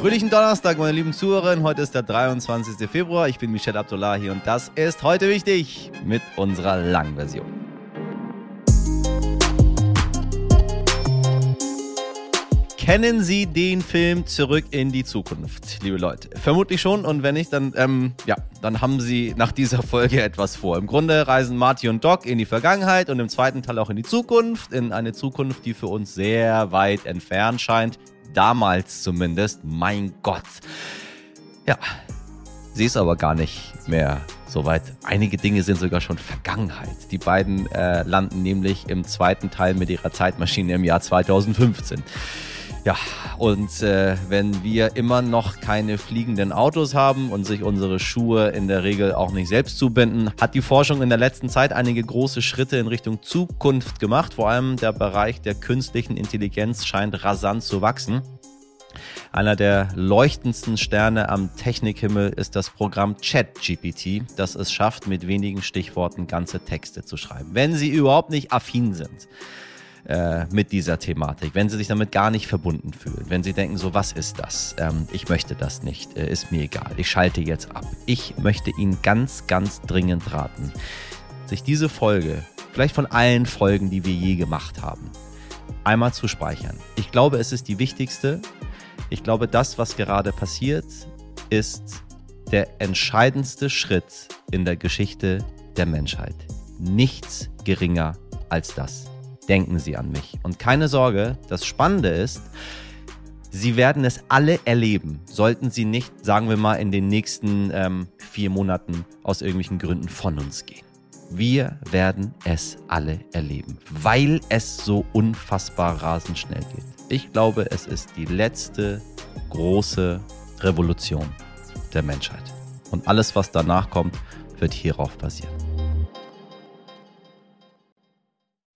Fröhlichen Donnerstag, meine lieben Zuhörerinnen. Heute ist der 23. Februar. Ich bin Michel Abdullahi und das ist heute wichtig mit unserer Langversion. Kennen Sie den Film Zurück in die Zukunft, liebe Leute? Vermutlich schon und wenn nicht, dann, ähm, ja, dann haben Sie nach dieser Folge etwas vor. Im Grunde reisen Marty und Doc in die Vergangenheit und im zweiten Teil auch in die Zukunft, in eine Zukunft, die für uns sehr weit entfernt scheint. Damals zumindest. Mein Gott. Ja, sie ist aber gar nicht mehr so weit. Einige Dinge sind sogar schon Vergangenheit. Die beiden äh, landen nämlich im zweiten Teil mit ihrer Zeitmaschine im Jahr 2015. Ja, und äh, wenn wir immer noch keine fliegenden Autos haben und sich unsere Schuhe in der Regel auch nicht selbst zubinden, hat die Forschung in der letzten Zeit einige große Schritte in Richtung Zukunft gemacht. Vor allem der Bereich der künstlichen Intelligenz scheint rasant zu wachsen. Einer der leuchtendsten Sterne am Technikhimmel ist das Programm ChatGPT, das es schafft, mit wenigen Stichworten ganze Texte zu schreiben. Wenn Sie überhaupt nicht affin sind, äh, mit dieser Thematik, wenn sie sich damit gar nicht verbunden fühlen, wenn sie denken, so was ist das? Ähm, ich möchte das nicht, äh, ist mir egal, ich schalte jetzt ab. Ich möchte Ihnen ganz, ganz dringend raten, sich diese Folge, vielleicht von allen Folgen, die wir je gemacht haben, einmal zu speichern. Ich glaube, es ist die wichtigste. Ich glaube, das, was gerade passiert, ist der entscheidendste Schritt in der Geschichte der Menschheit. Nichts geringer als das denken Sie an mich. Und keine Sorge, das Spannende ist, Sie werden es alle erleben, sollten Sie nicht, sagen wir mal, in den nächsten ähm, vier Monaten aus irgendwelchen Gründen von uns gehen. Wir werden es alle erleben, weil es so unfassbar rasend schnell geht. Ich glaube, es ist die letzte große Revolution der Menschheit. Und alles, was danach kommt, wird hierauf basieren.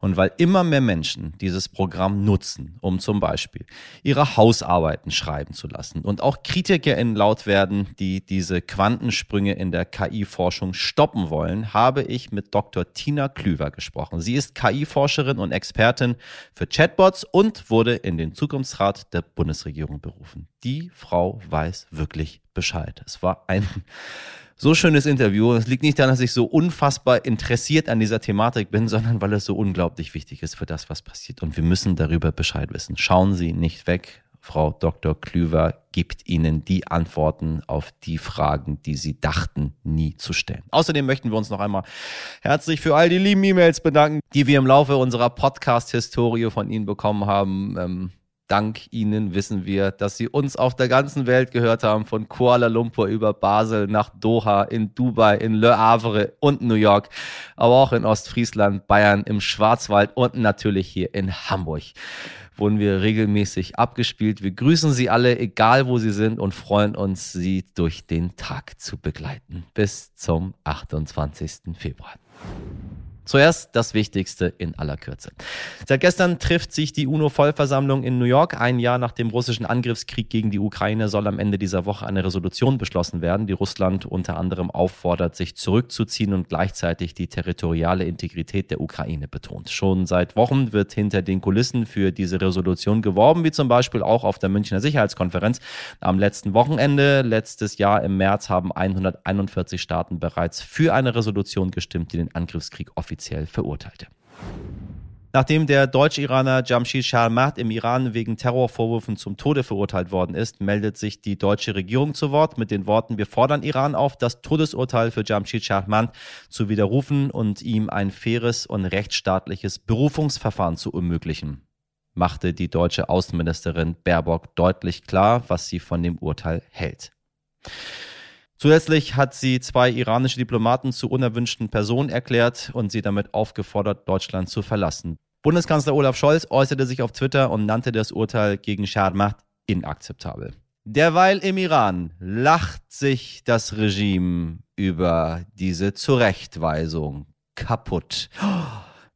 Und weil immer mehr Menschen dieses Programm nutzen, um zum Beispiel ihre Hausarbeiten schreiben zu lassen und auch KritikerInnen laut werden, die diese Quantensprünge in der KI-Forschung stoppen wollen, habe ich mit Dr. Tina Klüver gesprochen. Sie ist KI-Forscherin und Expertin für Chatbots und wurde in den Zukunftsrat der Bundesregierung berufen. Die Frau weiß wirklich Bescheid. Es war ein so schönes Interview. Es liegt nicht daran, dass ich so unfassbar interessiert an dieser Thematik bin, sondern weil es so unglaublich wichtig ist für das, was passiert. Und wir müssen darüber Bescheid wissen. Schauen Sie nicht weg. Frau Dr. Klüver gibt Ihnen die Antworten auf die Fragen, die Sie dachten, nie zu stellen. Außerdem möchten wir uns noch einmal herzlich für all die lieben E-Mails bedanken, die wir im Laufe unserer Podcast-Historie von Ihnen bekommen haben. Dank Ihnen wissen wir, dass Sie uns auf der ganzen Welt gehört haben, von Kuala Lumpur über Basel nach Doha, in Dubai, in Le Havre und New York, aber auch in Ostfriesland, Bayern, im Schwarzwald und natürlich hier in Hamburg wurden wir regelmäßig abgespielt. Wir grüßen Sie alle, egal wo Sie sind und freuen uns, Sie durch den Tag zu begleiten. Bis zum 28. Februar. Zuerst das Wichtigste in aller Kürze. Seit gestern trifft sich die UNO-Vollversammlung in New York. Ein Jahr nach dem russischen Angriffskrieg gegen die Ukraine soll am Ende dieser Woche eine Resolution beschlossen werden, die Russland unter anderem auffordert, sich zurückzuziehen und gleichzeitig die territoriale Integrität der Ukraine betont. Schon seit Wochen wird hinter den Kulissen für diese Resolution geworben, wie zum Beispiel auch auf der Münchner Sicherheitskonferenz. Am letzten Wochenende, letztes Jahr im März, haben 141 Staaten bereits für eine Resolution gestimmt, die den Angriffskrieg offiziell offiziell verurteilte. Nachdem der Deutsch-Iraner Jamshid Sharmat im Iran wegen Terrorvorwürfen zum Tode verurteilt worden ist, meldet sich die deutsche Regierung zu Wort mit den Worten, wir fordern Iran auf, das Todesurteil für Jamshid Sharmat zu widerrufen und ihm ein faires und rechtsstaatliches Berufungsverfahren zu ermöglichen, machte die deutsche Außenministerin Baerbock deutlich klar, was sie von dem Urteil hält. Zusätzlich hat sie zwei iranische Diplomaten zu unerwünschten Personen erklärt und sie damit aufgefordert, Deutschland zu verlassen. Bundeskanzler Olaf Scholz äußerte sich auf Twitter und nannte das Urteil gegen Sharmat inakzeptabel. Derweil im Iran lacht sich das Regime über diese Zurechtweisung kaputt.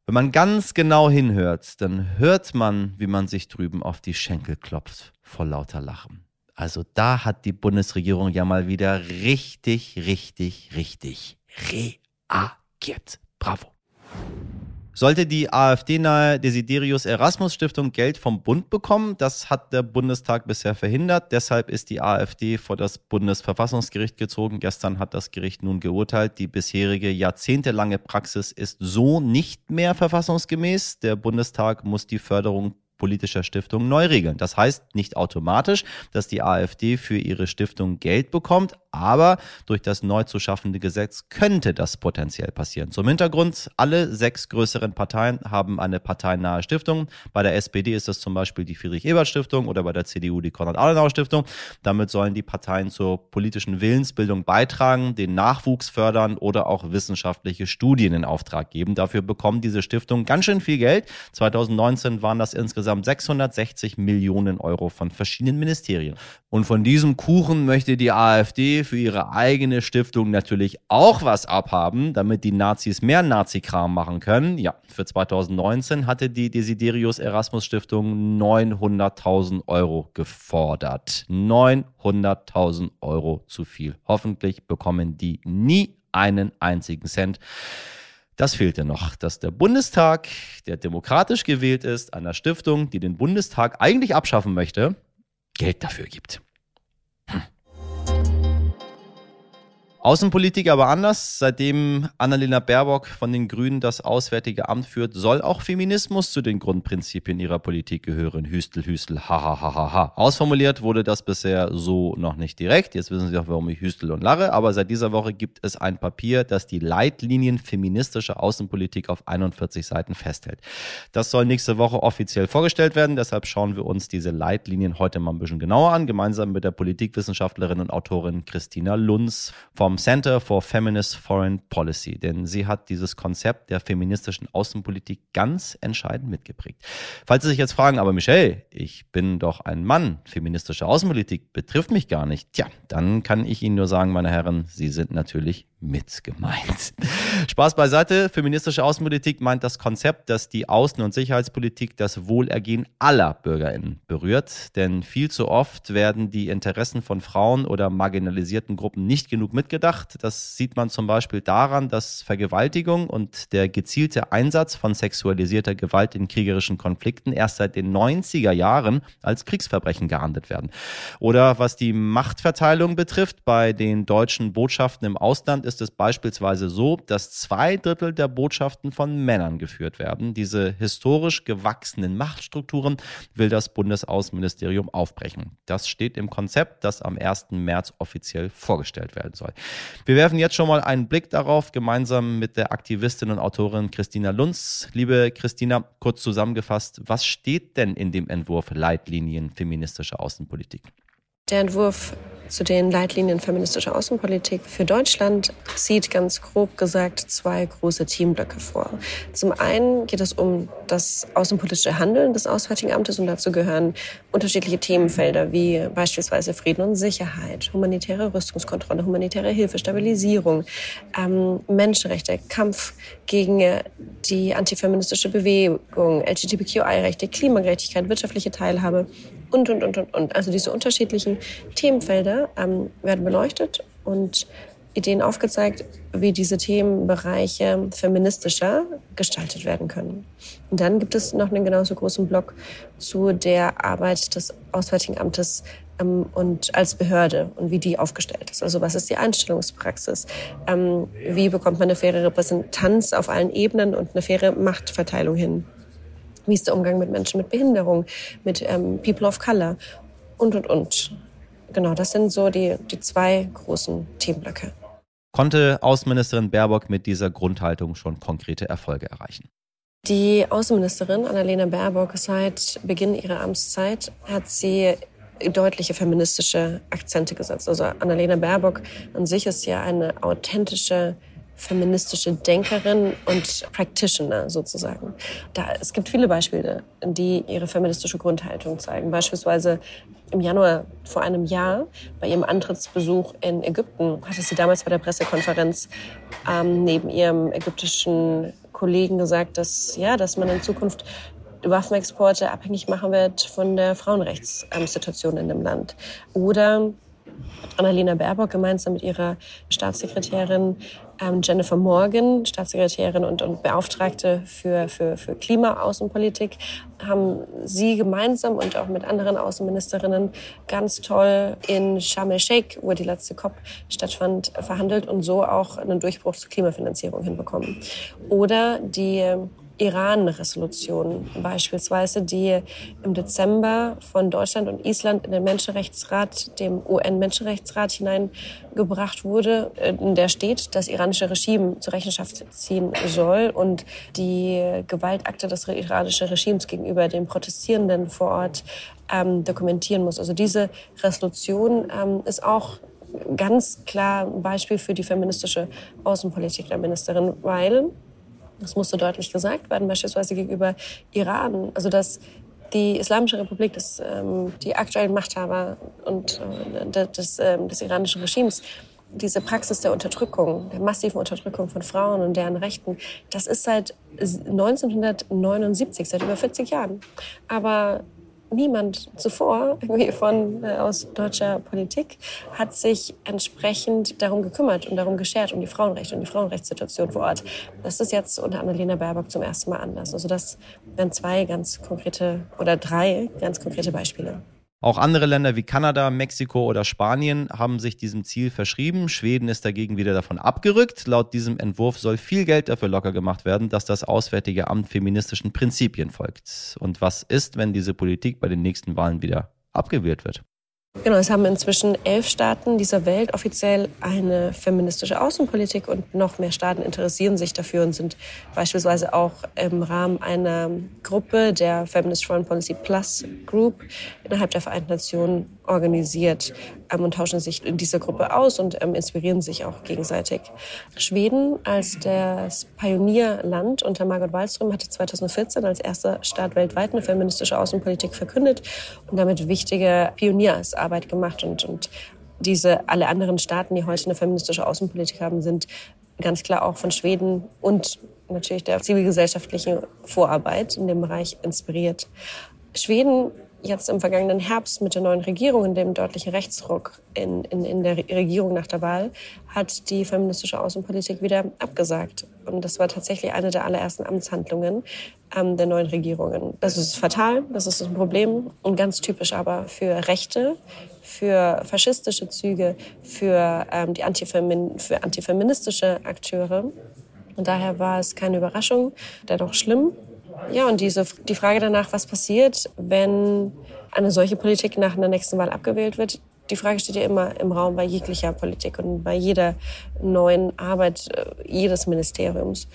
Wenn man ganz genau hinhört, dann hört man, wie man sich drüben auf die Schenkel klopft vor lauter Lachen. Also da hat die Bundesregierung ja mal wieder richtig, richtig, richtig reagiert. Bravo. Sollte die AfD-nahe Desiderius Erasmus Stiftung Geld vom Bund bekommen? Das hat der Bundestag bisher verhindert. Deshalb ist die AfD vor das Bundesverfassungsgericht gezogen. Gestern hat das Gericht nun geurteilt, die bisherige jahrzehntelange Praxis ist so nicht mehr verfassungsgemäß. Der Bundestag muss die Förderung politischer Stiftung neu regeln. Das heißt nicht automatisch, dass die AfD für ihre Stiftung Geld bekommt, aber durch das neu zu schaffende Gesetz könnte das potenziell passieren. Zum Hintergrund, alle sechs größeren Parteien haben eine parteinahe Stiftung. Bei der SPD ist das zum Beispiel die Friedrich-Ebert-Stiftung oder bei der CDU die Konrad-Adenauer-Stiftung. Damit sollen die Parteien zur politischen Willensbildung beitragen, den Nachwuchs fördern oder auch wissenschaftliche Studien in Auftrag geben. Dafür bekommen diese Stiftungen ganz schön viel Geld. 2019 waren das insgesamt 660 Millionen Euro von verschiedenen Ministerien. Und von diesem Kuchen möchte die AfD für ihre eigene Stiftung natürlich auch was abhaben, damit die Nazis mehr Nazi-Kram machen können. Ja, für 2019 hatte die Desiderius Erasmus Stiftung 900.000 Euro gefordert. 900.000 Euro zu viel. Hoffentlich bekommen die nie einen einzigen Cent. Das fehlte noch, dass der Bundestag, der demokratisch gewählt ist, einer Stiftung, die den Bundestag eigentlich abschaffen möchte, Geld dafür gibt. Außenpolitik aber anders. Seitdem Annalena Baerbock von den Grünen das Auswärtige Amt führt, soll auch Feminismus zu den Grundprinzipien ihrer Politik gehören. Hüstel, Hüstel, ha, ha, ha, ha. Ausformuliert wurde das bisher so noch nicht direkt. Jetzt wissen Sie auch, warum ich Hüstel und lache. Aber seit dieser Woche gibt es ein Papier, das die Leitlinien feministischer Außenpolitik auf 41 Seiten festhält. Das soll nächste Woche offiziell vorgestellt werden. Deshalb schauen wir uns diese Leitlinien heute mal ein bisschen genauer an, gemeinsam mit der Politikwissenschaftlerin und Autorin Christina Lunz vom Center for Feminist Foreign Policy, denn sie hat dieses Konzept der feministischen Außenpolitik ganz entscheidend mitgeprägt. Falls Sie sich jetzt fragen, aber Michelle, ich bin doch ein Mann, feministische Außenpolitik betrifft mich gar nicht. Tja, dann kann ich Ihnen nur sagen, meine Herren, Sie sind natürlich mit gemeint. Spaß beiseite. Feministische Außenpolitik meint das Konzept, dass die Außen- und Sicherheitspolitik das Wohlergehen aller BürgerInnen berührt. Denn viel zu oft werden die Interessen von Frauen oder marginalisierten Gruppen nicht genug mitgedacht. Das sieht man zum Beispiel daran, dass Vergewaltigung und der gezielte Einsatz von sexualisierter Gewalt in kriegerischen Konflikten erst seit den 90er Jahren als Kriegsverbrechen geahndet werden. Oder was die Machtverteilung betrifft, bei den deutschen Botschaften im Ausland ist es beispielsweise so, dass zwei Drittel der Botschaften von Männern geführt werden. Diese historisch gewachsenen Machtstrukturen will das Bundesaußenministerium aufbrechen. Das steht im Konzept, das am 1. März offiziell vorgestellt werden soll. Wir werfen jetzt schon mal einen Blick darauf, gemeinsam mit der Aktivistin und Autorin Christina Lunz. Liebe Christina, kurz zusammengefasst, was steht denn in dem Entwurf Leitlinien feministischer Außenpolitik? Der Entwurf zu den Leitlinien feministischer Außenpolitik für Deutschland sieht ganz grob gesagt zwei große Teamblöcke vor. Zum einen geht es um das außenpolitische Handeln des Auswärtigen Amtes und dazu gehören unterschiedliche Themenfelder wie beispielsweise Frieden und Sicherheit, humanitäre Rüstungskontrolle, humanitäre Hilfe, Stabilisierung, ähm, Menschenrechte, Kampf gegen die antifeministische Bewegung, LGBTQI-Rechte, Klimagerechtigkeit, wirtschaftliche Teilhabe und, und, und, und, und. Also diese unterschiedlichen Themenfelder ähm, werden beleuchtet und Ideen aufgezeigt, wie diese Themenbereiche feministischer gestaltet werden können. Und dann gibt es noch einen genauso großen Block zu der Arbeit des Auswärtigen Amtes ähm, und als Behörde und wie die aufgestellt ist. Also was ist die Einstellungspraxis? Ähm, wie bekommt man eine faire Repräsentanz auf allen Ebenen und eine faire Machtverteilung hin? Wie ist der Umgang mit Menschen mit Behinderung, mit ähm, People of Color und, und, und. Genau, das sind so die, die zwei großen Themenblöcke. Konnte Außenministerin Baerbock mit dieser Grundhaltung schon konkrete Erfolge erreichen? Die Außenministerin Annalena Baerbock seit Beginn ihrer Amtszeit hat sie deutliche feministische Akzente gesetzt. Also Annalena Baerbock an sich ist ja eine authentische feministische Denkerin und Practitioner sozusagen. Da, es gibt viele Beispiele, die ihre feministische Grundhaltung zeigen. Beispielsweise im Januar vor einem Jahr bei ihrem Antrittsbesuch in Ägypten hatte sie damals bei der Pressekonferenz ähm, neben ihrem ägyptischen Kollegen gesagt, dass ja, dass man in Zukunft Waffenexporte abhängig machen wird von der Frauenrechtssituation in dem Land. Oder Annalena Baerbock gemeinsam mit ihrer Staatssekretärin ähm, Jennifer Morgan, Staatssekretärin und, und Beauftragte für, für, für Klimaaußenpolitik, haben sie gemeinsam und auch mit anderen Außenministerinnen ganz toll in Sharm el-Sheikh, wo die letzte COP stattfand, verhandelt und so auch einen Durchbruch zur Klimafinanzierung hinbekommen. Oder die Iran-Resolution beispielsweise, die im Dezember von Deutschland und Island in den Menschenrechtsrat, dem UN-Menschenrechtsrat hineingebracht wurde, in der steht, das iranische Regime zur Rechenschaft ziehen soll und die Gewaltakte des iranischen Regimes gegenüber den Protestierenden vor Ort ähm, dokumentieren muss. Also diese Resolution ähm, ist auch ganz klar ein Beispiel für die feministische Außenpolitik der Ministerin, weil das musste deutlich gesagt werden, beispielsweise gegenüber Iran. Also dass die Islamische Republik, das, ähm, die aktuellen Machthaber und äh, des, äh, des iranischen Regimes, diese Praxis der Unterdrückung, der massiven Unterdrückung von Frauen und deren Rechten, das ist seit 1979, seit über 40 Jahren. Aber niemand zuvor irgendwie von äh, aus deutscher Politik hat sich entsprechend darum gekümmert und darum geschert um die Frauenrechte und die Frauenrechtssituation vor Ort. Das ist jetzt unter Annalena Baerbock zum ersten Mal anders. Also das wären zwei ganz konkrete oder drei ganz konkrete Beispiele. Auch andere Länder wie Kanada, Mexiko oder Spanien haben sich diesem Ziel verschrieben. Schweden ist dagegen wieder davon abgerückt. Laut diesem Entwurf soll viel Geld dafür locker gemacht werden, dass das Auswärtige Amt feministischen Prinzipien folgt. Und was ist, wenn diese Politik bei den nächsten Wahlen wieder abgewählt wird? Genau, es haben inzwischen elf Staaten dieser Welt offiziell eine feministische Außenpolitik und noch mehr Staaten interessieren sich dafür und sind beispielsweise auch im Rahmen einer Gruppe der Feminist Foreign Policy Plus Group innerhalb der Vereinten Nationen organisiert ähm, und tauschen sich in dieser Gruppe aus und ähm, inspirieren sich auch gegenseitig. Schweden als das Pionierland unter Margot Wallström hatte 2014 als erster Staat weltweit eine feministische Außenpolitik verkündet und damit wichtige Pioniersarbeit gemacht und, und diese alle anderen Staaten, die heute eine feministische Außenpolitik haben, sind ganz klar auch von Schweden und natürlich der zivilgesellschaftlichen Vorarbeit in dem Bereich inspiriert. Schweden jetzt im vergangenen Herbst mit der neuen Regierung, in dem deutliche Rechtsruck in, in, in der Regierung nach der Wahl, hat die feministische Außenpolitik wieder abgesagt. Und das war tatsächlich eine der allerersten Amtshandlungen ähm, der neuen Regierungen. Das ist fatal, das ist ein Problem und ganz typisch aber für Rechte, für faschistische Züge, für, ähm, die Antifemin für antifeministische Akteure. Und daher war es keine Überraschung, dennoch schlimm. Ja, und diese, die Frage danach, was passiert, wenn eine solche Politik nach einer nächsten Wahl abgewählt wird, die Frage steht ja immer im Raum bei jeglicher Politik und bei jeder neuen Arbeit äh, jedes Ministeriums.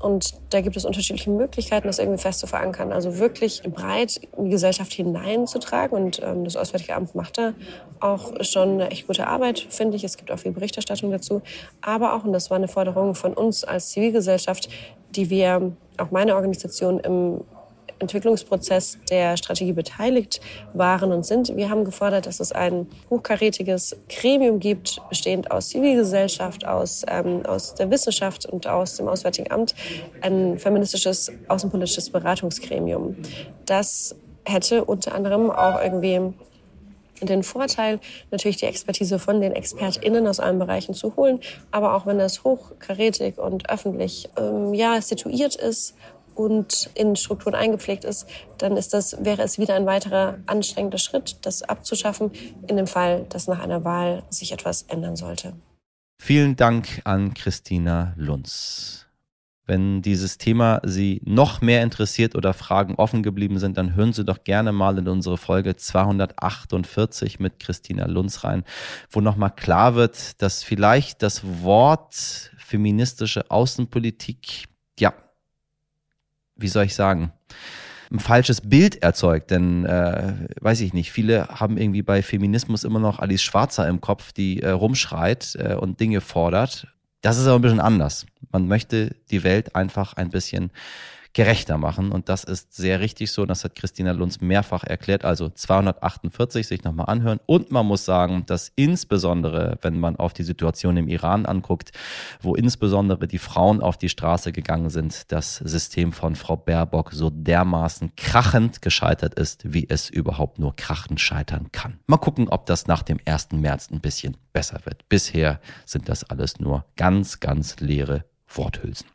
Und da gibt es unterschiedliche Möglichkeiten, das irgendwie fest zu verankern. Also wirklich breit in die Gesellschaft hineinzutragen. Und ähm, das Auswärtige Amt macht da auch schon eine echt gute Arbeit, finde ich. Es gibt auch viel Berichterstattung dazu. Aber auch, und das war eine Forderung von uns als Zivilgesellschaft, die wir, auch meine Organisation, im Entwicklungsprozess der Strategie beteiligt waren und sind. Wir haben gefordert, dass es ein hochkarätiges Gremium gibt, bestehend aus Zivilgesellschaft, aus, ähm, aus der Wissenschaft und aus dem Auswärtigen Amt, ein feministisches außenpolitisches Beratungsgremium. Das hätte unter anderem auch irgendwie den Vorteil, natürlich die Expertise von den ExpertInnen aus allen Bereichen zu holen, aber auch wenn das hochkarätig und öffentlich ähm, ja, situiert ist und in Strukturen eingepflegt ist, dann ist das, wäre es wieder ein weiterer anstrengender Schritt, das abzuschaffen, in dem Fall, dass nach einer Wahl sich etwas ändern sollte. Vielen Dank an Christina Lunz. Wenn dieses Thema Sie noch mehr interessiert oder Fragen offen geblieben sind, dann hören Sie doch gerne mal in unsere Folge 248 mit Christina Lunz rein, wo nochmal klar wird, dass vielleicht das Wort feministische Außenpolitik, ja, wie soll ich sagen, ein falsches Bild erzeugt. Denn, äh, weiß ich nicht, viele haben irgendwie bei Feminismus immer noch Alice Schwarzer im Kopf, die äh, rumschreit äh, und Dinge fordert. Das ist aber ein bisschen anders. Man möchte die Welt einfach ein bisschen gerechter machen. Und das ist sehr richtig so. Das hat Christina Lunz mehrfach erklärt. Also 248 sich nochmal anhören. Und man muss sagen, dass insbesondere, wenn man auf die Situation im Iran anguckt, wo insbesondere die Frauen auf die Straße gegangen sind, das System von Frau Baerbock so dermaßen krachend gescheitert ist, wie es überhaupt nur krachend scheitern kann. Mal gucken, ob das nach dem 1. März ein bisschen besser wird. Bisher sind das alles nur ganz, ganz leere Worthülsen.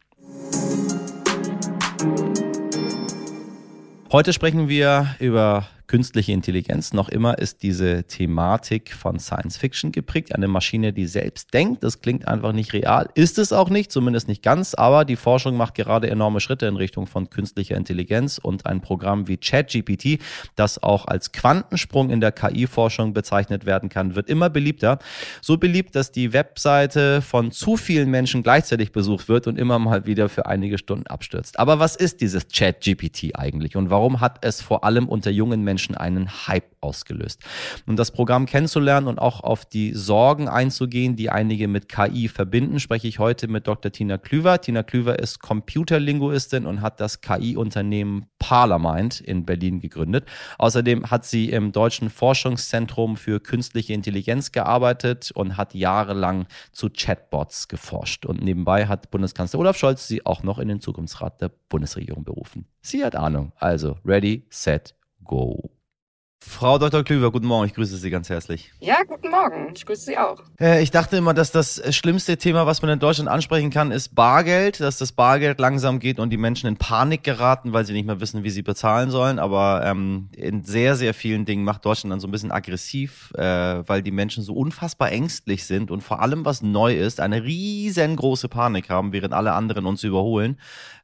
Heute sprechen wir über künstliche Intelligenz. Noch immer ist diese Thematik von Science Fiction geprägt. Eine Maschine, die selbst denkt. Das klingt einfach nicht real. Ist es auch nicht, zumindest nicht ganz. Aber die Forschung macht gerade enorme Schritte in Richtung von künstlicher Intelligenz und ein Programm wie ChatGPT, das auch als Quantensprung in der KI-Forschung bezeichnet werden kann, wird immer beliebter. So beliebt, dass die Webseite von zu vielen Menschen gleichzeitig besucht wird und immer mal wieder für einige Stunden abstürzt. Aber was ist dieses ChatGPT eigentlich und warum hat es vor allem unter jungen Menschen Menschen einen Hype ausgelöst. Um das Programm kennenzulernen und auch auf die Sorgen einzugehen, die einige mit KI verbinden, spreche ich heute mit Dr. Tina Klüver. Tina Klüver ist Computerlinguistin und hat das KI-Unternehmen Parlermind in Berlin gegründet. Außerdem hat sie im Deutschen Forschungszentrum für künstliche Intelligenz gearbeitet und hat jahrelang zu Chatbots geforscht. Und nebenbei hat Bundeskanzler Olaf Scholz sie auch noch in den Zukunftsrat der Bundesregierung berufen. Sie hat Ahnung. Also, ready, set, go. Frau Dr. Klüver, guten Morgen, ich grüße Sie ganz herzlich. Ja, guten Morgen, ich grüße Sie auch. Äh, ich dachte immer, dass das schlimmste Thema, was man in Deutschland ansprechen kann, ist Bargeld, dass das Bargeld langsam geht und die Menschen in Panik geraten, weil sie nicht mehr wissen, wie sie bezahlen sollen. Aber ähm, in sehr, sehr vielen Dingen macht Deutschland dann so ein bisschen aggressiv, äh, weil die Menschen so unfassbar ängstlich sind und vor allem, was neu ist, eine riesengroße Panik haben, während alle anderen uns überholen.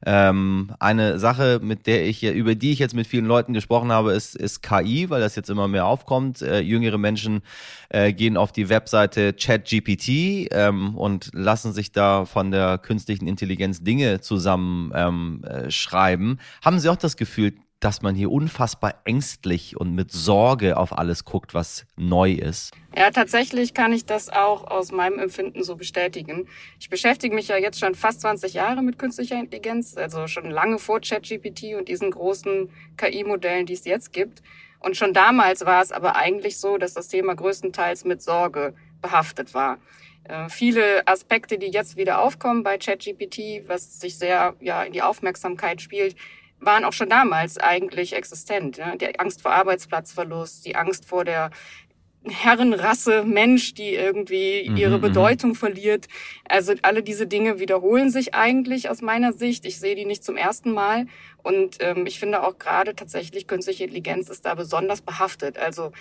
Ähm, eine Sache, mit der ich, über die ich jetzt mit vielen Leuten gesprochen habe, ist, ist KI, weil das das jetzt immer mehr aufkommt. Äh, jüngere Menschen äh, gehen auf die Webseite ChatGPT ähm, und lassen sich da von der künstlichen Intelligenz Dinge zusammen ähm, äh. Haben Sie auch das Gefühl, dass man hier unfassbar ängstlich und mit Sorge auf alles guckt, was neu ist. Ja, tatsächlich kann ich das auch aus meinem Empfinden so bestätigen. Ich beschäftige mich ja jetzt schon fast 20 Jahre mit künstlicher Intelligenz, also schon lange vor ChatGPT und diesen großen KI-Modellen, die es jetzt gibt. Und schon damals war es aber eigentlich so, dass das Thema größtenteils mit Sorge behaftet war. Äh, viele Aspekte, die jetzt wieder aufkommen bei ChatGPT, was sich sehr ja, in die Aufmerksamkeit spielt, waren auch schon damals eigentlich existent. Ja? Die Angst vor Arbeitsplatzverlust, die Angst vor der Herrenrasse Mensch, die irgendwie ihre mhm, mhm. Bedeutung verliert. Also alle diese Dinge wiederholen sich eigentlich aus meiner Sicht. Ich sehe die nicht zum ersten Mal. Und ähm, ich finde auch gerade tatsächlich künstliche Intelligenz ist da besonders behaftet. Also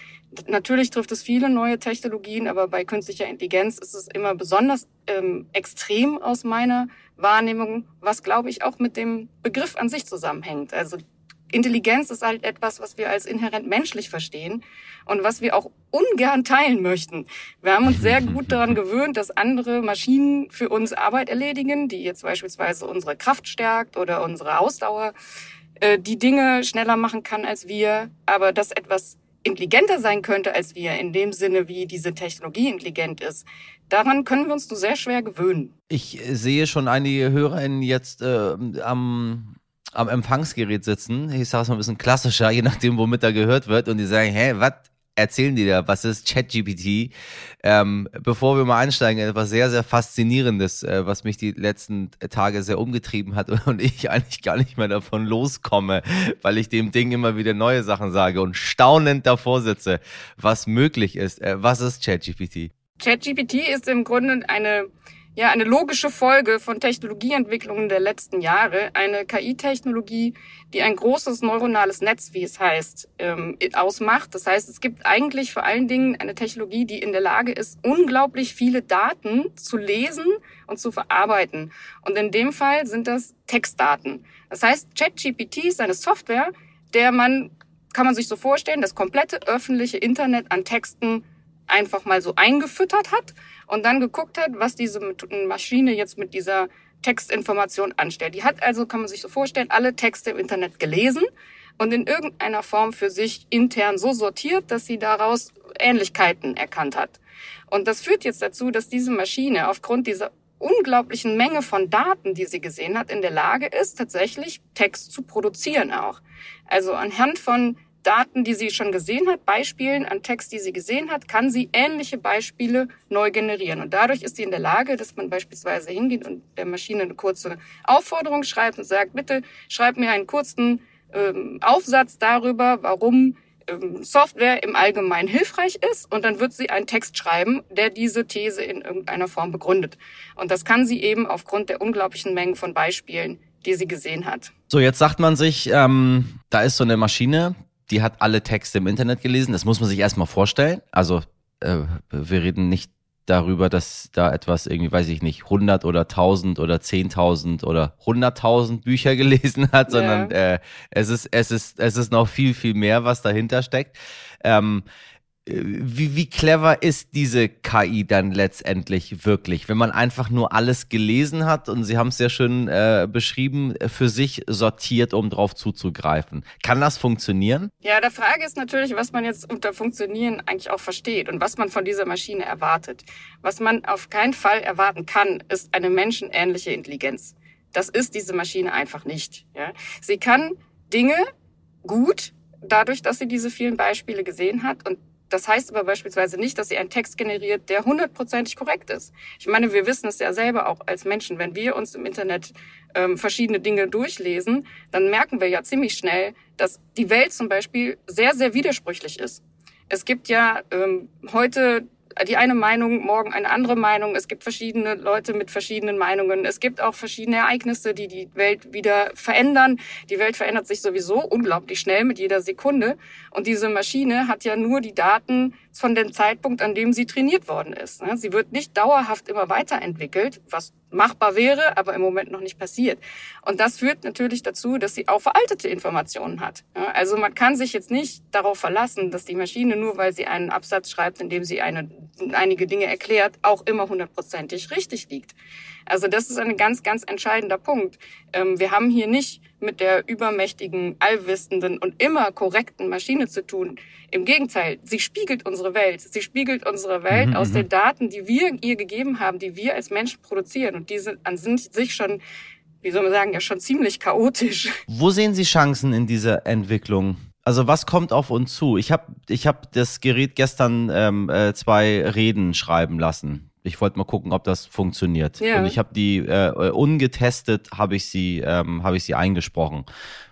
natürlich trifft es viele neue Technologien, aber bei künstlicher Intelligenz ist es immer besonders ähm, extrem aus meiner Wahrnehmung, was glaube ich auch mit dem Begriff an sich zusammenhängt. Also Intelligenz ist halt etwas, was wir als inhärent menschlich verstehen und was wir auch ungern teilen möchten. Wir haben uns sehr gut daran gewöhnt, dass andere Maschinen für uns Arbeit erledigen, die jetzt beispielsweise unsere Kraft stärkt oder unsere Ausdauer, äh, die Dinge schneller machen kann als wir, aber dass etwas intelligenter sein könnte als wir, in dem Sinne, wie diese Technologie intelligent ist, daran können wir uns nur sehr schwer gewöhnen. Ich sehe schon einige HörerInnen jetzt äh, am am Empfangsgerät sitzen. Ich sage es mal ein bisschen klassischer, je nachdem, womit da gehört wird. Und die sagen, hä, was erzählen die da? Was ist ChatGPT? Ähm, bevor wir mal einsteigen, etwas sehr, sehr Faszinierendes, äh, was mich die letzten Tage sehr umgetrieben hat und ich eigentlich gar nicht mehr davon loskomme, weil ich dem Ding immer wieder neue Sachen sage und staunend davor sitze, was möglich ist. Äh, was ist ChatGPT? ChatGPT ist im Grunde eine ja eine logische Folge von Technologieentwicklungen der letzten Jahre. Eine KI-Technologie, die ein großes neuronales Netz, wie es heißt, ähm, ausmacht. Das heißt, es gibt eigentlich vor allen Dingen eine Technologie, die in der Lage ist, unglaublich viele Daten zu lesen und zu verarbeiten. Und in dem Fall sind das Textdaten. Das heißt, ChatGPT ist eine Software, der man, kann man sich so vorstellen, das komplette öffentliche Internet an Texten einfach mal so eingefüttert hat und dann geguckt hat, was diese Maschine jetzt mit dieser Textinformation anstellt. Die hat also, kann man sich so vorstellen, alle Texte im Internet gelesen und in irgendeiner Form für sich intern so sortiert, dass sie daraus Ähnlichkeiten erkannt hat. Und das führt jetzt dazu, dass diese Maschine aufgrund dieser unglaublichen Menge von Daten, die sie gesehen hat, in der Lage ist, tatsächlich Text zu produzieren auch. Also anhand von Daten, die sie schon gesehen hat, Beispielen an Text, die sie gesehen hat, kann sie ähnliche Beispiele neu generieren. Und dadurch ist sie in der Lage, dass man beispielsweise hingeht und der Maschine eine kurze Aufforderung schreibt und sagt, bitte schreib mir einen kurzen ähm, Aufsatz darüber, warum ähm, Software im Allgemeinen hilfreich ist und dann wird sie einen Text schreiben, der diese These in irgendeiner Form begründet. Und das kann sie eben aufgrund der unglaublichen Mengen von Beispielen, die sie gesehen hat. So, jetzt sagt man sich, ähm, da ist so eine Maschine, die hat alle Texte im Internet gelesen. Das muss man sich erstmal vorstellen. Also äh, wir reden nicht darüber, dass da etwas irgendwie, weiß ich nicht, 100 oder 1000 oder 10.000 oder 100.000 Bücher gelesen hat, sondern ja. äh, es ist es ist es ist noch viel viel mehr, was dahinter steckt. Ähm, wie, wie clever ist diese KI dann letztendlich wirklich, wenn man einfach nur alles gelesen hat und Sie haben es sehr schön äh, beschrieben, für sich sortiert, um drauf zuzugreifen. Kann das funktionieren? Ja, der Frage ist natürlich, was man jetzt unter Funktionieren eigentlich auch versteht und was man von dieser Maschine erwartet. Was man auf keinen Fall erwarten kann, ist eine menschenähnliche Intelligenz. Das ist diese Maschine einfach nicht. Ja? Sie kann Dinge gut, dadurch, dass sie diese vielen Beispiele gesehen hat und das heißt aber beispielsweise nicht, dass sie einen Text generiert, der hundertprozentig korrekt ist. Ich meine, wir wissen es ja selber auch als Menschen. Wenn wir uns im Internet ähm, verschiedene Dinge durchlesen, dann merken wir ja ziemlich schnell, dass die Welt zum Beispiel sehr, sehr widersprüchlich ist. Es gibt ja ähm, heute die eine Meinung, morgen eine andere Meinung. Es gibt verschiedene Leute mit verschiedenen Meinungen. Es gibt auch verschiedene Ereignisse, die die Welt wieder verändern. Die Welt verändert sich sowieso unglaublich schnell mit jeder Sekunde. Und diese Maschine hat ja nur die Daten von dem Zeitpunkt, an dem sie trainiert worden ist. Ne? Sie wird nicht dauerhaft immer weiterentwickelt, was machbar wäre, aber im Moment noch nicht passiert. Und das führt natürlich dazu, dass sie auch veraltete Informationen hat. Also man kann sich jetzt nicht darauf verlassen, dass die Maschine nur, weil sie einen Absatz schreibt, in dem sie eine, einige Dinge erklärt, auch immer hundertprozentig richtig liegt. Also das ist ein ganz, ganz entscheidender Punkt. Ähm, wir haben hier nicht mit der übermächtigen, allwissenden und immer korrekten Maschine zu tun. Im Gegenteil, sie spiegelt unsere Welt. Sie spiegelt unsere Welt mhm, aus mhm. den Daten, die wir ihr gegeben haben, die wir als Menschen produzieren. Und die sind an sich schon, wie soll man sagen, ja schon ziemlich chaotisch. Wo sehen Sie Chancen in dieser Entwicklung? Also was kommt auf uns zu? Ich habe ich hab das Gerät gestern ähm, äh, zwei Reden schreiben lassen ich wollte mal gucken, ob das funktioniert. Ja. Und ich habe die äh, ungetestet, habe ich sie, ähm, habe ich sie eingesprochen,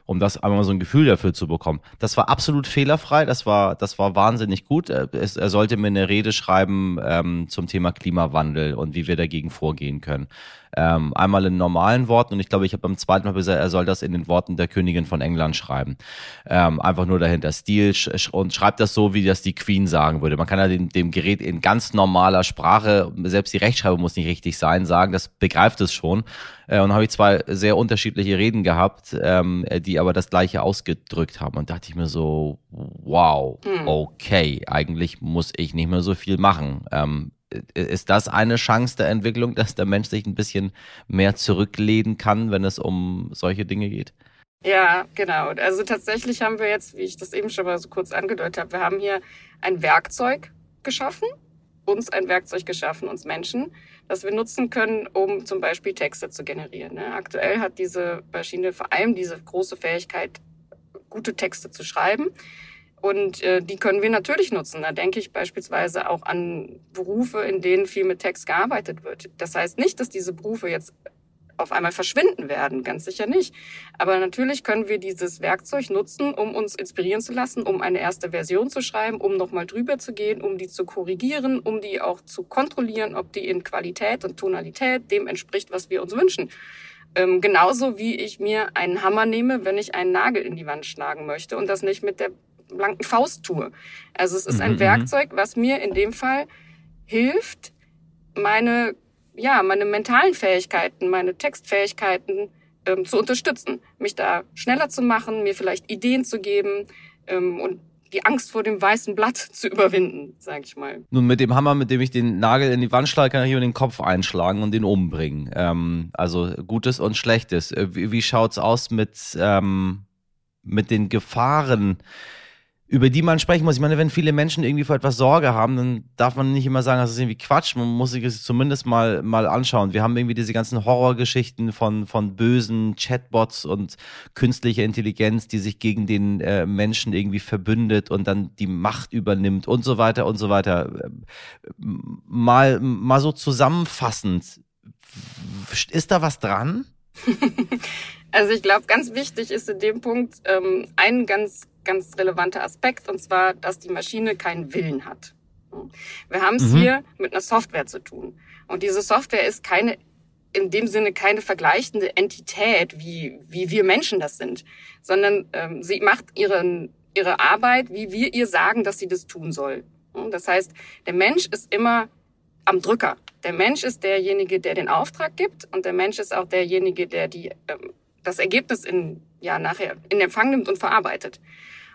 um das einmal so ein Gefühl dafür zu bekommen. Das war absolut fehlerfrei. Das war, das war wahnsinnig gut. Es, er sollte mir eine Rede schreiben ähm, zum Thema Klimawandel und wie wir dagegen vorgehen können. Ähm, einmal in normalen Worten und ich glaube, ich habe beim zweiten Mal gesagt, er soll das in den Worten der Königin von England schreiben. Ähm, einfach nur dahinter Stil sch und schreibt das so, wie das die Queen sagen würde. Man kann ja dem, dem Gerät in ganz normaler Sprache, selbst die Rechtschreibung muss nicht richtig sein, sagen, das begreift es schon. Äh, und habe ich zwei sehr unterschiedliche Reden gehabt, ähm, die aber das gleiche ausgedrückt haben. Und dachte ich mir so, wow, hm. okay, eigentlich muss ich nicht mehr so viel machen. Ähm, ist das eine Chance der Entwicklung, dass der Mensch sich ein bisschen mehr zurücklehnen kann, wenn es um solche Dinge geht? Ja, genau. Also tatsächlich haben wir jetzt, wie ich das eben schon mal so kurz angedeutet habe, wir haben hier ein Werkzeug geschaffen, uns ein Werkzeug geschaffen, uns Menschen, das wir nutzen können, um zum Beispiel Texte zu generieren. Ne? Aktuell hat diese Maschine vor allem diese große Fähigkeit, gute Texte zu schreiben. Und äh, die können wir natürlich nutzen. Da denke ich beispielsweise auch an Berufe, in denen viel mit Text gearbeitet wird. Das heißt nicht, dass diese Berufe jetzt auf einmal verschwinden werden, ganz sicher nicht. Aber natürlich können wir dieses Werkzeug nutzen, um uns inspirieren zu lassen, um eine erste Version zu schreiben, um nochmal drüber zu gehen, um die zu korrigieren, um die auch zu kontrollieren, ob die in Qualität und Tonalität dem entspricht, was wir uns wünschen. Ähm, genauso wie ich mir einen Hammer nehme, wenn ich einen Nagel in die Wand schlagen möchte und das nicht mit der blanken Faust tue. Also es ist ein mhm, mhm. Werkzeug, was mir in dem Fall hilft, meine, ja, meine mentalen Fähigkeiten, meine Textfähigkeiten ähm, zu unterstützen, mich da schneller zu machen, mir vielleicht Ideen zu geben ähm, und die Angst vor dem weißen Blatt zu überwinden, sag ich mal. Nun, mit dem Hammer, mit dem ich den Nagel in die Wand schlage, kann ich über den Kopf einschlagen und den umbringen. Ähm, also Gutes und Schlechtes. Äh, wie, wie schaut's aus mit, ähm, mit den Gefahren? Über die man sprechen muss. Ich meine, wenn viele Menschen irgendwie vor etwas Sorge haben, dann darf man nicht immer sagen, das ist irgendwie Quatsch. Man muss sich es zumindest mal, mal anschauen. Wir haben irgendwie diese ganzen Horrorgeschichten von, von bösen Chatbots und künstlicher Intelligenz, die sich gegen den äh, Menschen irgendwie verbündet und dann die Macht übernimmt und so weiter und so weiter. Mal, mal so zusammenfassend. Ist da was dran? Also ich glaube, ganz wichtig ist in dem Punkt ähm, ein ganz, ganz relevanter Aspekt, und zwar, dass die Maschine keinen Willen hat. Wir haben es mhm. hier mit einer Software zu tun. Und diese Software ist keine, in dem Sinne keine vergleichende Entität, wie, wie wir Menschen das sind, sondern ähm, sie macht ihren, ihre Arbeit, wie wir ihr sagen, dass sie das tun soll. Das heißt, der Mensch ist immer am Drücker. Der Mensch ist derjenige, der den Auftrag gibt und der Mensch ist auch derjenige, der die ähm, das Ergebnis in, ja, nachher in Empfang nimmt und verarbeitet.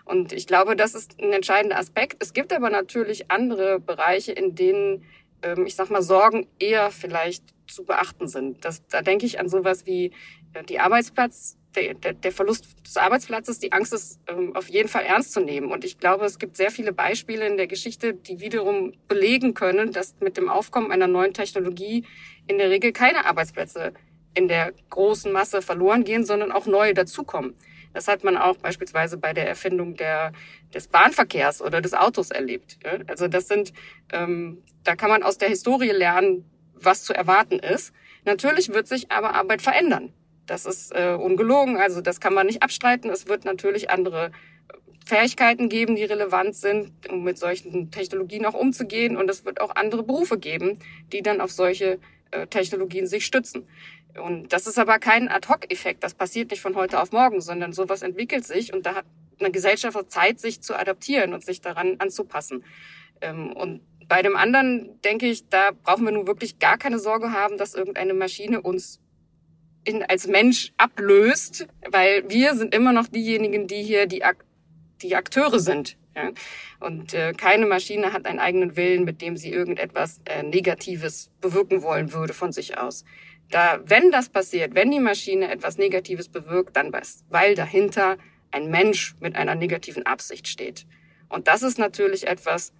Und ich glaube, das ist ein entscheidender Aspekt. Es gibt aber natürlich andere Bereiche, in denen, ähm, ich sag mal, Sorgen eher vielleicht zu beachten sind. Das, da denke ich an sowas wie äh, die Arbeitsplatz, der, der, der Verlust des Arbeitsplatzes, die Angst ist ähm, auf jeden Fall ernst zu nehmen. Und ich glaube, es gibt sehr viele Beispiele in der Geschichte, die wiederum belegen können, dass mit dem Aufkommen einer neuen Technologie in der Regel keine Arbeitsplätze in der großen Masse verloren gehen, sondern auch neue dazukommen. Das hat man auch beispielsweise bei der Erfindung der, des Bahnverkehrs oder des Autos erlebt. Also das sind, ähm, da kann man aus der Historie lernen, was zu erwarten ist. Natürlich wird sich aber Arbeit verändern. Das ist äh, ungelogen, also das kann man nicht abstreiten. Es wird natürlich andere Fähigkeiten geben, die relevant sind, um mit solchen Technologien auch umzugehen. Und es wird auch andere Berufe geben, die dann auf solche äh, Technologien sich stützen. Und das ist aber kein Ad-Hoc-Effekt. Das passiert nicht von heute auf morgen, sondern sowas entwickelt sich und da hat eine Gesellschaft Zeit, sich zu adaptieren und sich daran anzupassen. Ähm, und bei dem anderen denke ich, da brauchen wir nun wirklich gar keine Sorge haben, dass irgendeine Maschine uns in, als Mensch ablöst, weil wir sind immer noch diejenigen, die hier die, Ak die Akteure sind. Ja? Und äh, keine Maschine hat einen eigenen Willen, mit dem sie irgendetwas äh, Negatives bewirken wollen würde von sich aus. Da, wenn das passiert, wenn die Maschine etwas Negatives bewirkt, dann was, weil dahinter ein Mensch mit einer negativen Absicht steht. Und das ist natürlich etwas,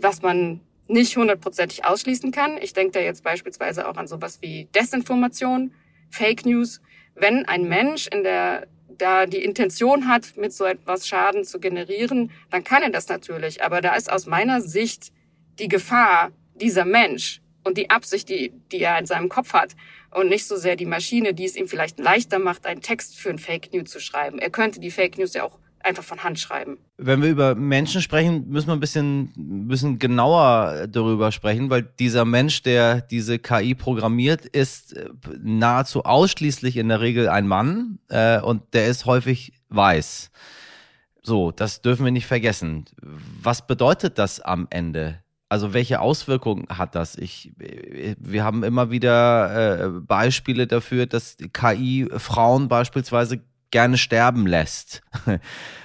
was man nicht hundertprozentig ausschließen kann. Ich denke da jetzt beispielsweise auch an sowas wie Desinformation, Fake News. Wenn ein Mensch in der da die Intention hat, mit so etwas Schaden zu generieren, dann kann er das natürlich. Aber da ist aus meiner Sicht die Gefahr, dieser Mensch und die Absicht, die, die er in seinem Kopf hat und nicht so sehr die Maschine, die es ihm vielleicht leichter macht, einen Text für ein Fake News zu schreiben. Er könnte die Fake News ja auch einfach von Hand schreiben. Wenn wir über Menschen sprechen, müssen wir ein bisschen, bisschen genauer darüber sprechen, weil dieser Mensch, der diese KI programmiert, ist äh, nahezu ausschließlich in der Regel ein Mann äh, und der ist häufig weiß. So, das dürfen wir nicht vergessen. Was bedeutet das am Ende? Also welche Auswirkungen hat das? Ich, wir haben immer wieder äh, Beispiele dafür, dass KI Frauen beispielsweise gerne sterben lässt.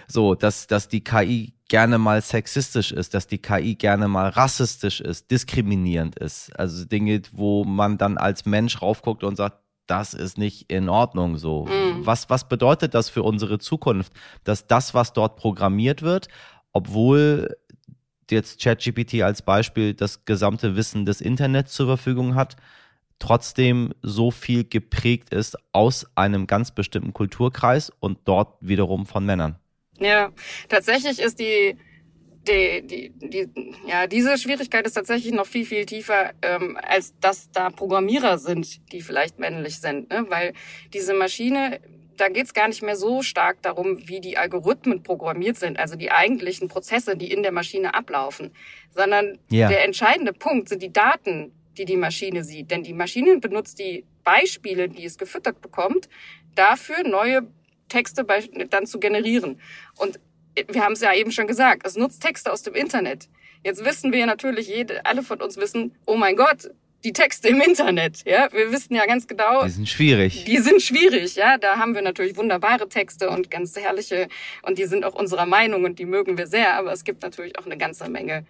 so, dass, dass die KI gerne mal sexistisch ist, dass die KI gerne mal rassistisch ist, diskriminierend ist. Also Dinge, wo man dann als Mensch raufguckt und sagt, das ist nicht in Ordnung so. Mhm. Was, was bedeutet das für unsere Zukunft? Dass das, was dort programmiert wird, obwohl jetzt ChatGPT als Beispiel das gesamte Wissen des Internets zur Verfügung hat, trotzdem so viel geprägt ist aus einem ganz bestimmten Kulturkreis und dort wiederum von Männern. Ja, tatsächlich ist die, die, die, die ja, diese Schwierigkeit ist tatsächlich noch viel, viel tiefer, ähm, als dass da Programmierer sind, die vielleicht männlich sind, ne? weil diese Maschine da geht es gar nicht mehr so stark darum, wie die Algorithmen programmiert sind, also die eigentlichen Prozesse, die in der Maschine ablaufen, sondern ja. der entscheidende Punkt sind die Daten, die die Maschine sieht. Denn die Maschine benutzt die Beispiele, die es gefüttert bekommt, dafür neue Texte dann zu generieren. Und wir haben es ja eben schon gesagt, es nutzt Texte aus dem Internet. Jetzt wissen wir natürlich, jede, alle von uns wissen, oh mein Gott, die Texte im Internet. Ja, wir wissen ja ganz genau. Die sind schwierig. Die sind schwierig. Ja, da haben wir natürlich wunderbare Texte und ganz herrliche und die sind auch unserer Meinung und die mögen wir sehr. Aber es gibt natürlich auch eine ganze Menge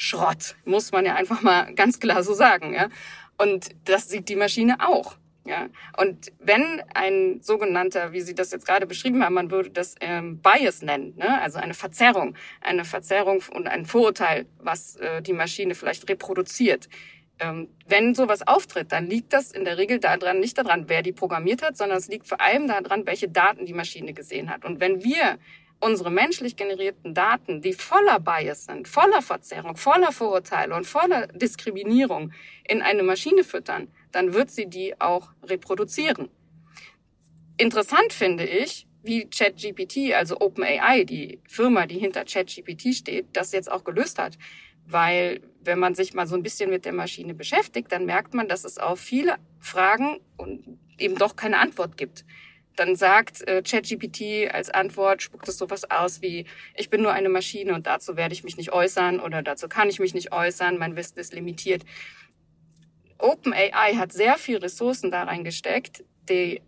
Schrott, muss man ja einfach mal ganz klar so sagen. Ja, und das sieht die Maschine auch. Ja, und wenn ein sogenannter, wie Sie das jetzt gerade beschrieben haben, man würde das ähm, Bias nennen, ne? also eine Verzerrung, eine Verzerrung und ein Vorurteil, was äh, die Maschine vielleicht reproduziert. Ähm, wenn sowas auftritt, dann liegt das in der Regel daran, nicht daran, wer die programmiert hat, sondern es liegt vor allem daran, welche Daten die Maschine gesehen hat. Und wenn wir unsere menschlich generierten Daten, die voller Bias sind, voller Verzerrung, voller Vorurteile und voller Diskriminierung in eine Maschine füttern, dann wird sie die auch reproduzieren. Interessant finde ich, wie ChatGPT, also OpenAI, die Firma, die hinter ChatGPT steht, das jetzt auch gelöst hat. Weil wenn man sich mal so ein bisschen mit der Maschine beschäftigt, dann merkt man, dass es auf viele Fragen eben doch keine Antwort gibt. Dann sagt äh, ChatGPT als Antwort, spuckt es sowas aus wie, ich bin nur eine Maschine und dazu werde ich mich nicht äußern oder dazu kann ich mich nicht äußern, mein Wissen ist limitiert. OpenAI hat sehr viel Ressourcen da reingesteckt, die,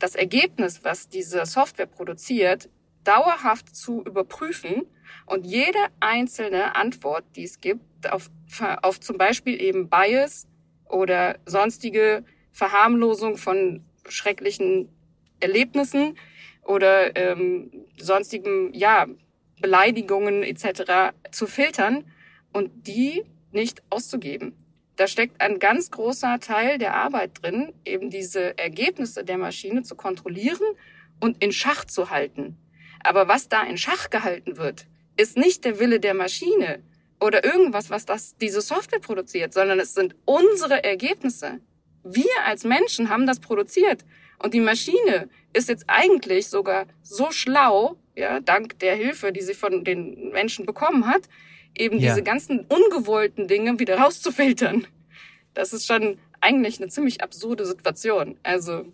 das Ergebnis, was diese Software produziert, dauerhaft zu überprüfen und jede einzelne Antwort, die es gibt, auf, auf zum Beispiel eben Bias oder sonstige Verharmlosung von schrecklichen Erlebnissen oder ähm, sonstigen ja, Beleidigungen etc. zu filtern und die nicht auszugeben da steckt ein ganz großer Teil der Arbeit drin, eben diese Ergebnisse der Maschine zu kontrollieren und in Schach zu halten. Aber was da in Schach gehalten wird, ist nicht der Wille der Maschine oder irgendwas, was das, diese Software produziert, sondern es sind unsere Ergebnisse. Wir als Menschen haben das produziert. Und die Maschine ist jetzt eigentlich sogar so schlau, ja, dank der Hilfe, die sie von den Menschen bekommen hat, eben ja. diese ganzen ungewollten Dinge wieder rauszufiltern. Das ist schon eigentlich eine ziemlich absurde Situation. Also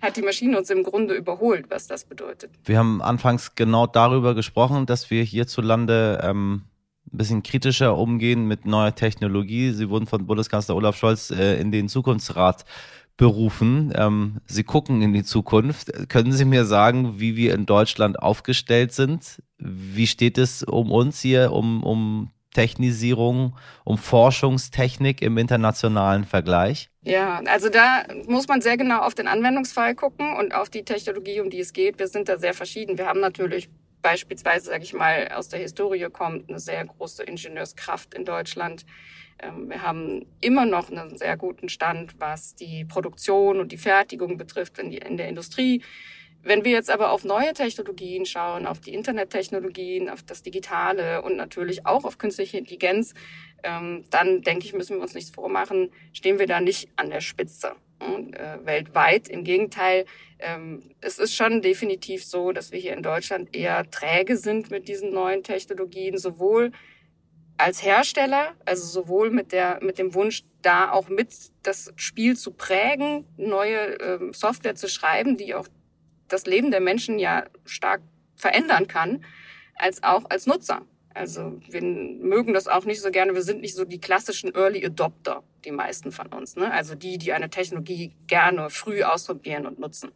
hat die Maschine uns im Grunde überholt, was das bedeutet. Wir haben anfangs genau darüber gesprochen, dass wir hierzulande ähm, ein bisschen kritischer umgehen mit neuer Technologie. Sie wurden von Bundeskanzler Olaf Scholz äh, in den Zukunftsrat berufen. Ähm, Sie gucken in die Zukunft. Können Sie mir sagen, wie wir in Deutschland aufgestellt sind? Wie steht es um uns hier, um, um Technisierung, um Forschungstechnik im internationalen Vergleich? Ja, also da muss man sehr genau auf den Anwendungsfall gucken und auf die Technologie, um die es geht. Wir sind da sehr verschieden. Wir haben natürlich beispielsweise, sage ich mal, aus der Historie kommt eine sehr große Ingenieurskraft in Deutschland. Ähm, wir haben immer noch einen sehr guten Stand, was die Produktion und die Fertigung betrifft in, die, in der Industrie. Wenn wir jetzt aber auf neue Technologien schauen, auf die Internettechnologien, auf das Digitale und natürlich auch auf künstliche Intelligenz, ähm, dann denke ich, müssen wir uns nichts vormachen, stehen wir da nicht an der Spitze äh, weltweit. Im Gegenteil, ähm, es ist schon definitiv so, dass wir hier in Deutschland eher träge sind mit diesen neuen Technologien, sowohl als Hersteller, also sowohl mit der mit dem Wunsch, da auch mit das Spiel zu prägen, neue ähm, Software zu schreiben, die auch das Leben der Menschen ja stark verändern kann, als auch als Nutzer. Also wir mögen das auch nicht so gerne. Wir sind nicht so die klassischen Early Adopter, die meisten von uns. Ne? Also die, die eine Technologie gerne früh ausprobieren und nutzen.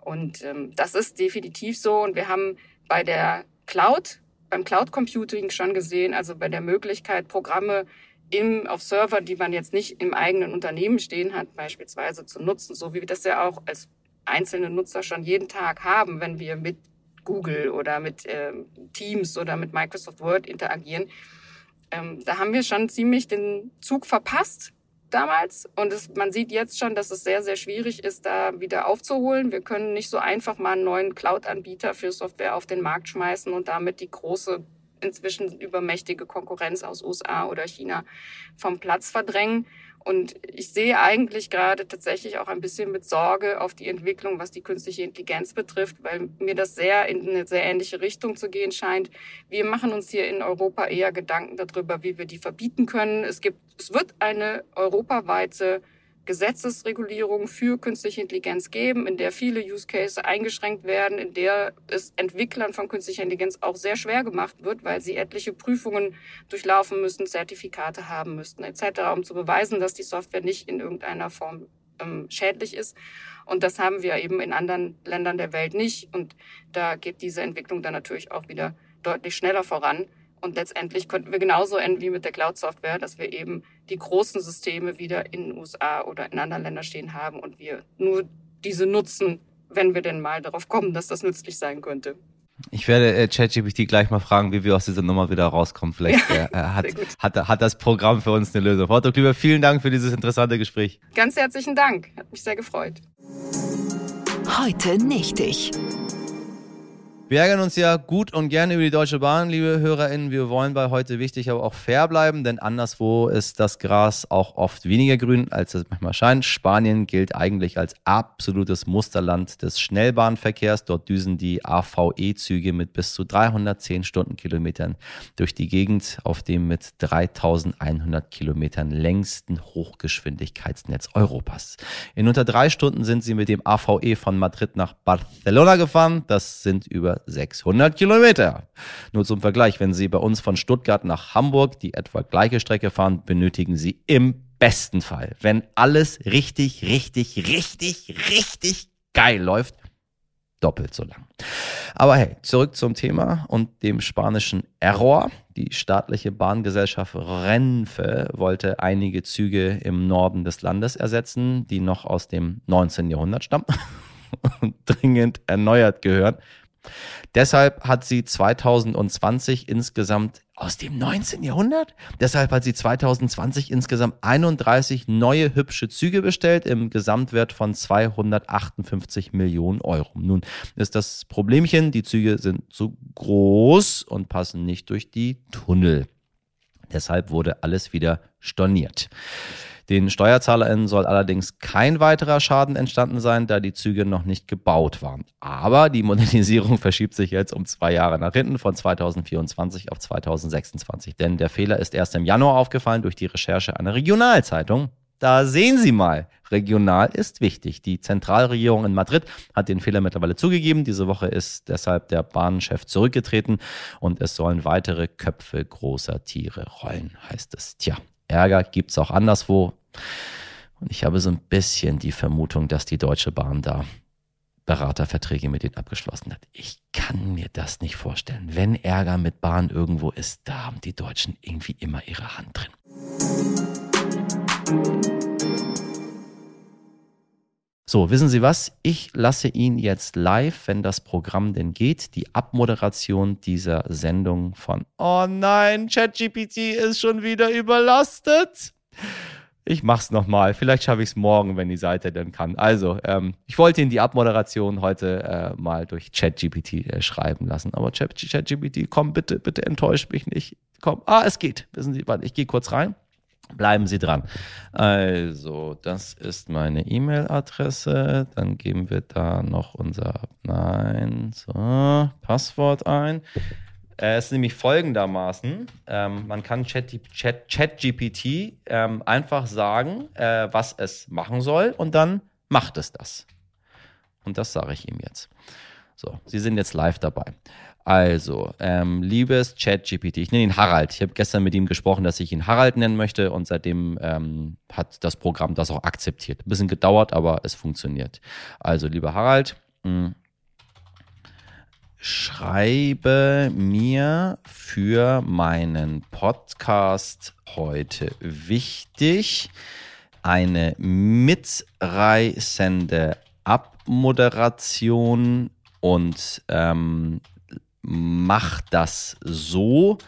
Und ähm, das ist definitiv so. Und wir haben bei der Cloud beim Cloud Computing schon gesehen, also bei der Möglichkeit, Programme im, auf Server, die man jetzt nicht im eigenen Unternehmen stehen hat, beispielsweise zu nutzen, so wie wir das ja auch als einzelne Nutzer schon jeden Tag haben, wenn wir mit Google oder mit äh, Teams oder mit Microsoft Word interagieren. Ähm, da haben wir schon ziemlich den Zug verpasst, damals. Und es, man sieht jetzt schon, dass es sehr, sehr schwierig ist, da wieder aufzuholen. Wir können nicht so einfach mal einen neuen Cloud-Anbieter für Software auf den Markt schmeißen und damit die große inzwischen übermächtige Konkurrenz aus USA oder China vom Platz verdrängen. Und ich sehe eigentlich gerade tatsächlich auch ein bisschen mit Sorge auf die Entwicklung, was die künstliche Intelligenz betrifft, weil mir das sehr in eine sehr ähnliche Richtung zu gehen scheint. Wir machen uns hier in Europa eher Gedanken darüber, wie wir die verbieten können. Es gibt, es wird eine europaweite Gesetzesregulierung für künstliche Intelligenz geben, in der viele Use Cases eingeschränkt werden, in der es Entwicklern von künstlicher Intelligenz auch sehr schwer gemacht wird, weil sie etliche Prüfungen durchlaufen müssen, Zertifikate haben müssten etc., um zu beweisen, dass die Software nicht in irgendeiner Form ähm, schädlich ist. Und das haben wir eben in anderen Ländern der Welt nicht. Und da geht diese Entwicklung dann natürlich auch wieder deutlich schneller voran Und letztendlich könnten wir genauso enden wie mit der Cloud-Software, dass wir eben die großen Systeme wieder in den USA oder in anderen Ländern stehen haben und wir nur diese nutzen, wenn wir denn mal darauf kommen, dass das nützlich sein könnte. Ich werde äh, ChatGPT gleich mal fragen, wie wir aus dieser Nummer wieder rauskommen. Vielleicht äh, äh hat, hat, hat das Programm für uns eine Lösung. Frau Dr. vielen Dank für dieses interessante Gespräch. Ganz herzlichen Dank. Hat mich sehr gefreut. Heute nicht ich. Wir ärgern uns ja gut und gerne über die Deutsche Bahn, liebe HörerInnen. Wir wollen bei heute wichtig, aber auch fair bleiben, denn anderswo ist das Gras auch oft weniger grün, als es manchmal scheint. Spanien gilt eigentlich als absolutes Musterland des Schnellbahnverkehrs. Dort düsen die AVE-Züge mit bis zu 310 Stundenkilometern durch die Gegend auf dem mit 3100 Kilometern längsten Hochgeschwindigkeitsnetz Europas. In unter drei Stunden sind sie mit dem AVE von Madrid nach Barcelona gefahren. Das sind über 600 Kilometer. Nur zum Vergleich, wenn Sie bei uns von Stuttgart nach Hamburg die etwa gleiche Strecke fahren, benötigen Sie im besten Fall, wenn alles richtig, richtig, richtig, richtig geil läuft, doppelt so lang. Aber hey, zurück zum Thema und dem spanischen Error. Die staatliche Bahngesellschaft Renfe wollte einige Züge im Norden des Landes ersetzen, die noch aus dem 19. Jahrhundert stammen und dringend erneuert gehören. Deshalb hat sie 2020 insgesamt aus dem 19. Jahrhundert. Deshalb hat sie 2020 insgesamt 31 neue hübsche Züge bestellt im Gesamtwert von 258 Millionen Euro. Nun ist das Problemchen, die Züge sind zu groß und passen nicht durch die Tunnel. Deshalb wurde alles wieder storniert. Den SteuerzahlerInnen soll allerdings kein weiterer Schaden entstanden sein, da die Züge noch nicht gebaut waren. Aber die Modernisierung verschiebt sich jetzt um zwei Jahre nach hinten von 2024 auf 2026. Denn der Fehler ist erst im Januar aufgefallen durch die Recherche einer Regionalzeitung. Da sehen Sie mal, regional ist wichtig. Die Zentralregierung in Madrid hat den Fehler mittlerweile zugegeben. Diese Woche ist deshalb der Bahnchef zurückgetreten und es sollen weitere Köpfe großer Tiere rollen, heißt es. Tja, Ärger gibt es auch anderswo. Und ich habe so ein bisschen die Vermutung, dass die Deutsche Bahn da Beraterverträge mit denen abgeschlossen hat. Ich kann mir das nicht vorstellen. Wenn Ärger mit Bahn irgendwo ist, da haben die Deutschen irgendwie immer ihre Hand drin. So, wissen Sie was? Ich lasse Ihnen jetzt live, wenn das Programm denn geht, die Abmoderation dieser Sendung von Oh nein, ChatGPT ist schon wieder überlastet. Ich mach's nochmal. Vielleicht schaffe ich es morgen, wenn die Seite dann kann. Also, ähm, ich wollte Ihnen die Abmoderation heute äh, mal durch ChatGPT äh, schreiben lassen. Aber ChatGPT, komm bitte, bitte enttäuscht mich nicht. Komm, ah, es geht. Wissen Sie, warte, ich gehe kurz rein. Bleiben Sie dran. Also, das ist meine E-Mail-Adresse. Dann geben wir da noch unser Nein, so, Passwort ein. Äh, es ist nämlich folgendermaßen: ähm, Man kann ChatGPT Chat, Chat ähm, einfach sagen, äh, was es machen soll, und dann macht es das. Und das sage ich ihm jetzt. So, Sie sind jetzt live dabei. Also, ähm, liebes ChatGPT, ich nenne ihn Harald. Ich habe gestern mit ihm gesprochen, dass ich ihn Harald nennen möchte und seitdem ähm, hat das Programm das auch akzeptiert. Ein bisschen gedauert, aber es funktioniert. Also, lieber Harald, mh, hm, schreibe mir für meinen Podcast heute wichtig eine mitreißende Abmoderation und ähm, mach das so,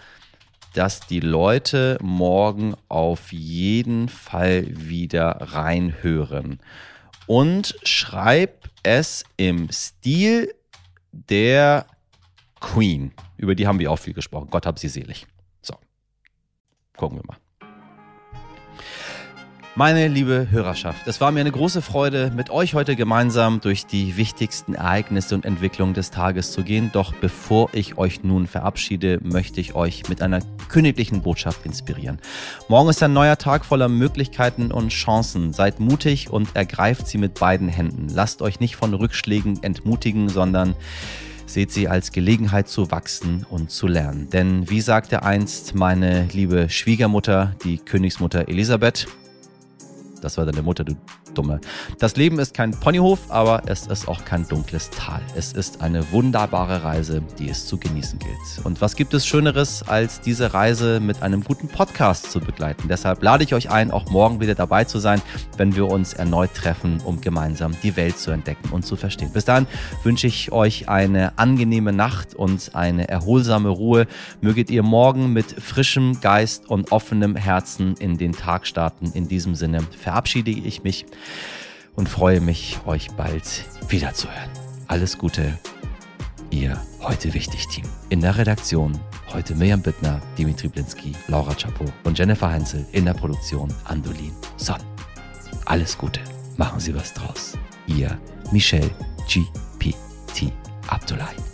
dass die Leute morgen auf jeden Fall wieder reinhören. Und schreib es im Stil der Queen. Über die haben wir auch viel gesprochen. Gott hab sie selig. So, gucken wir mal. Meine liebe Hörerschaft, es war mir eine große Freude, mit euch heute gemeinsam durch die wichtigsten Ereignisse und Entwicklungen des Tages zu gehen. Doch bevor ich euch nun verabschiede, möchte ich euch mit einer königlichen Botschaft inspirieren. Morgen ist ein neuer Tag voller Möglichkeiten und Chancen. Seid mutig und ergreift sie mit beiden Händen. Lasst euch nicht von Rückschlägen entmutigen, sondern seht sie als Gelegenheit zu wachsen und zu lernen. Denn wie sagte einst meine liebe Schwiegermutter, die Königsmutter Elisabeth, das war deine Mutter, du Dumme. Das Leben ist kein Ponyhof, aber es ist auch kein dunkles Tal. Es ist eine wunderbare Reise, die es zu genießen gilt. Und was gibt es Schöneres, als diese Reise mit einem guten Podcast zu begleiten? Deshalb lade ich euch ein, auch morgen wieder dabei zu sein, wenn wir uns erneut treffen, um gemeinsam die Welt zu entdecken und zu verstehen. Bis dahin wünsche ich euch eine angenehme Nacht und eine erholsame Ruhe. Möget ihr morgen mit frischem Geist und offenem Herzen in den Tag starten. In diesem Sinne verabschiede ich mich und freue mich, euch bald wiederzuhören. Alles Gute, ihr heute wichtig Team. In der Redaktion heute Mirjam Bittner, Dimitri Blinski, Laura Chapo und Jennifer Heinzel in der Produktion Andolin Son. Alles Gute, machen Sie was draus. Ihr Michel G. P. T. Abdullahi.